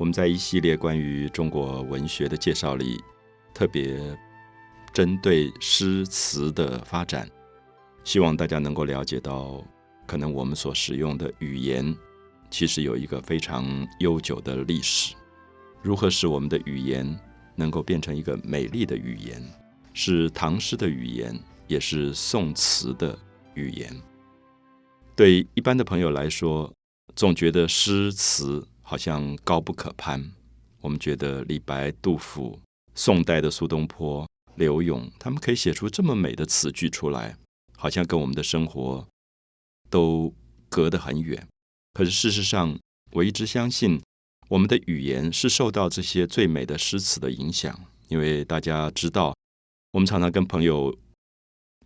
我们在一系列关于中国文学的介绍里，特别针对诗词的发展，希望大家能够了解到，可能我们所使用的语言，其实有一个非常悠久的历史。如何使我们的语言能够变成一个美丽的语言，是唐诗的语言，也是宋词的语言。对一般的朋友来说，总觉得诗词。好像高不可攀。我们觉得李白、杜甫、宋代的苏东坡、柳永，他们可以写出这么美的词句出来，好像跟我们的生活都隔得很远。可是事实上，我一直相信，我们的语言是受到这些最美的诗词的影响。因为大家知道，我们常常跟朋友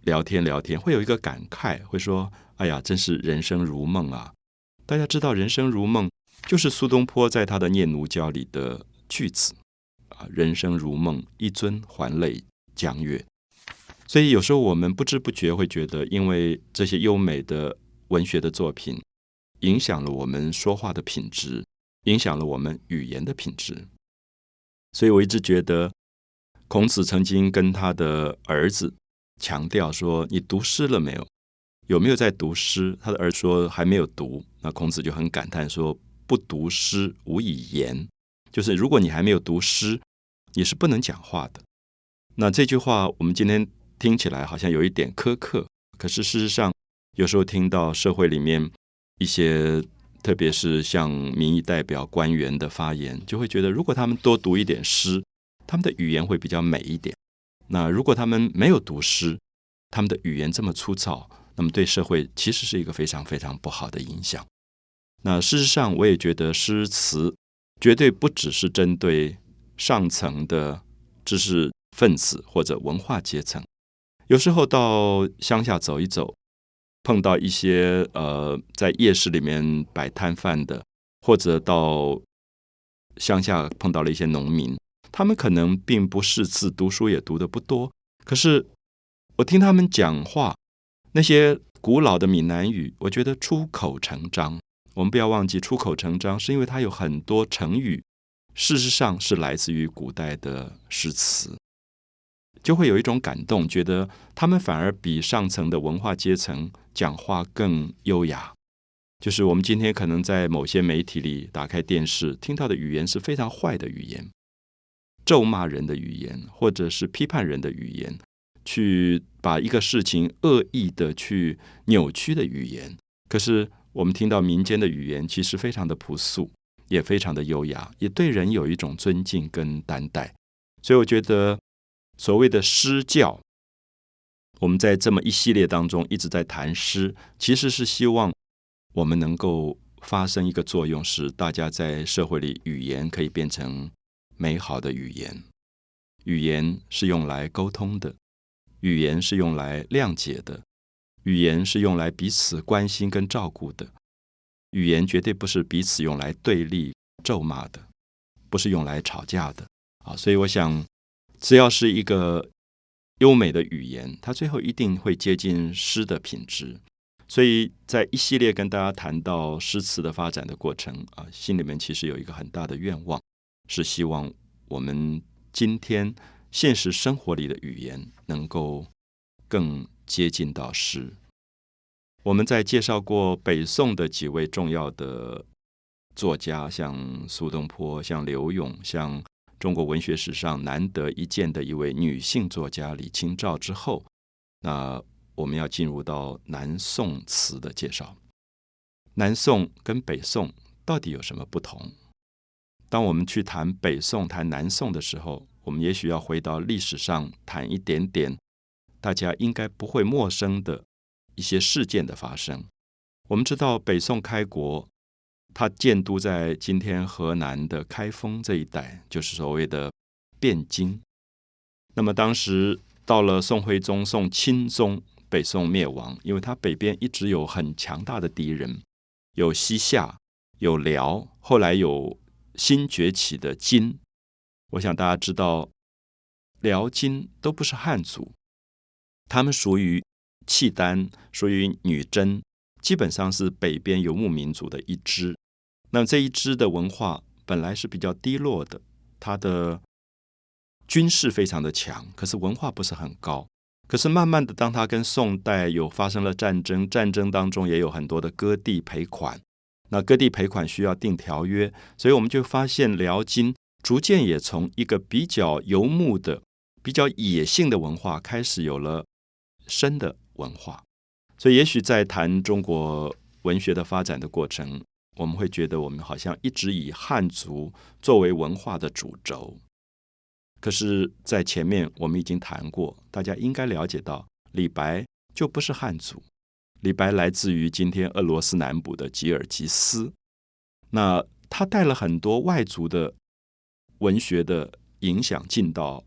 聊天聊天，会有一个感慨，会说：“哎呀，真是人生如梦啊！”大家知道，人生如梦。就是苏东坡在他的《念奴娇》里的句子啊，“人生如梦，一尊还酹江月。”所以有时候我们不知不觉会觉得，因为这些优美的文学的作品，影响了我们说话的品质，影响了我们语言的品质。所以我一直觉得，孔子曾经跟他的儿子强调说：“你读诗了没有？有没有在读诗？”他的儿子说：“还没有读。”那孔子就很感叹说。不读诗，无以言。就是如果你还没有读诗，你是不能讲话的。那这句话，我们今天听起来好像有一点苛刻，可是事实上，有时候听到社会里面一些，特别是像民意代表、官员的发言，就会觉得，如果他们多读一点诗，他们的语言会比较美一点。那如果他们没有读诗，他们的语言这么粗糙，那么对社会其实是一个非常非常不好的影响。那事实上，我也觉得诗词绝对不只是针对上层的知识分子或者文化阶层。有时候到乡下走一走，碰到一些呃在夜市里面摆摊贩的，或者到乡下碰到了一些农民，他们可能并不识字，读书也读的不多。可是我听他们讲话，那些古老的闽南语，我觉得出口成章。我们不要忘记，出口成章是因为它有很多成语，事实上是来自于古代的诗词，就会有一种感动，觉得他们反而比上层的文化阶层讲话更优雅。就是我们今天可能在某些媒体里打开电视听到的语言是非常坏的语言，咒骂人的语言，或者是批判人的语言，去把一个事情恶意的去扭曲的语言，可是。我们听到民间的语言，其实非常的朴素，也非常的优雅，也对人有一种尊敬跟担待。所以，我觉得所谓的诗教，我们在这么一系列当中一直在谈诗，其实是希望我们能够发生一个作用，使大家在社会里语言可以变成美好的语言。语言是用来沟通的，语言是用来谅解的。语言是用来彼此关心跟照顾的，语言绝对不是彼此用来对立、咒骂的，不是用来吵架的啊！所以我想，只要是一个优美的语言，它最后一定会接近诗的品质。所以在一系列跟大家谈到诗词的发展的过程啊，心里面其实有一个很大的愿望，是希望我们今天现实生活里的语言能够更。接近到诗，我们在介绍过北宋的几位重要的作家，像苏东坡、像柳永、像中国文学史上难得一见的一位女性作家李清照之后，那我们要进入到南宋词的介绍。南宋跟北宋到底有什么不同？当我们去谈北宋、谈南宋的时候，我们也许要回到历史上谈一点点。大家应该不会陌生的一些事件的发生。我们知道北宋开国，它建都在今天河南的开封这一带，就是所谓的汴京。那么当时到了宋徽宗、宋钦宗，北宋灭亡，因为它北边一直有很强大的敌人，有西夏，有辽，后来有新崛起的金。我想大家知道，辽金都不是汉族。他们属于契丹，属于女真，基本上是北边游牧民族的一支。那这一支的文化本来是比较低落的，它的军事非常的强，可是文化不是很高。可是慢慢的，当他跟宋代有发生了战争，战争当中也有很多的割地赔款，那割地赔款需要定条约，所以我们就发现辽金逐渐也从一个比较游牧的、比较野性的文化，开始有了深的文化。所以，也许在谈中国文学的发展的过程，我们会觉得我们好像一直以汉族作为文化的主轴。可是，在前面我们已经谈过，大家应该了解到，李白就不是汉族，李白来自于今天俄罗斯南部的吉尔吉斯。那他带了很多外族的文学的影响进到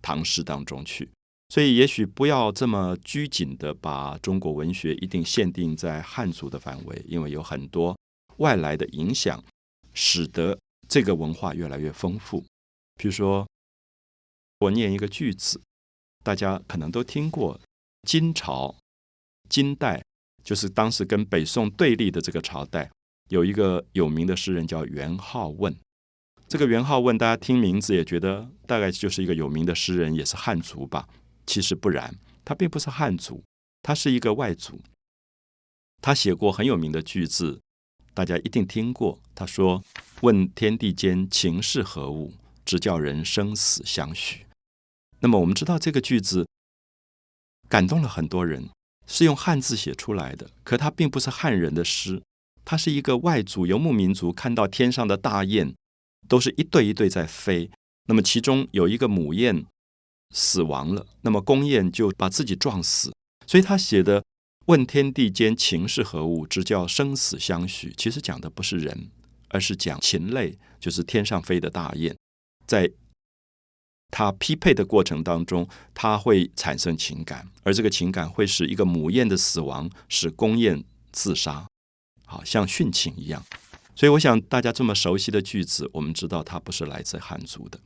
唐诗当中去，所以也许不要这么拘谨的把中国文学一定限定在汉族的范围，因为有很多外来的影响，使得这个文化越来越丰富。比如说。我念一个句子，大家可能都听过。金朝、金代就是当时跟北宋对立的这个朝代，有一个有名的诗人叫元好问。这个元好问，大家听名字也觉得大概就是一个有名的诗人，也是汉族吧？其实不然，他并不是汉族，他是一个外族。他写过很有名的句子，大家一定听过。他说：“问天地间情是何物？直叫人生死相许。”那么我们知道这个句子感动了很多人，是用汉字写出来的。可它并不是汉人的诗，它是一个外族游牧民族看到天上的大雁，都是一对一对在飞。那么其中有一个母雁死亡了，那么公雁就把自己撞死。所以他写的“问天地间情是何物，直叫生死相许”，其实讲的不是人，而是讲禽类，就是天上飞的大雁在。它匹配的过程当中，它会产生情感，而这个情感会使一个母雁的死亡使公雁自杀，好像殉情一样。所以，我想大家这么熟悉的句子，我们知道它不是来自汉族的。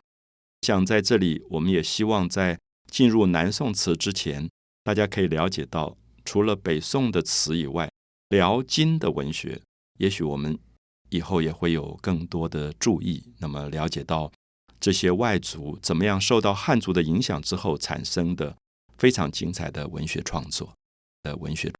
想在这里，我们也希望在进入南宋词之前，大家可以了解到，除了北宋的词以外，辽金的文学，也许我们以后也会有更多的注意。那么，了解到。这些外族怎么样受到汉族的影响之后产生的非常精彩的文学创作的文学。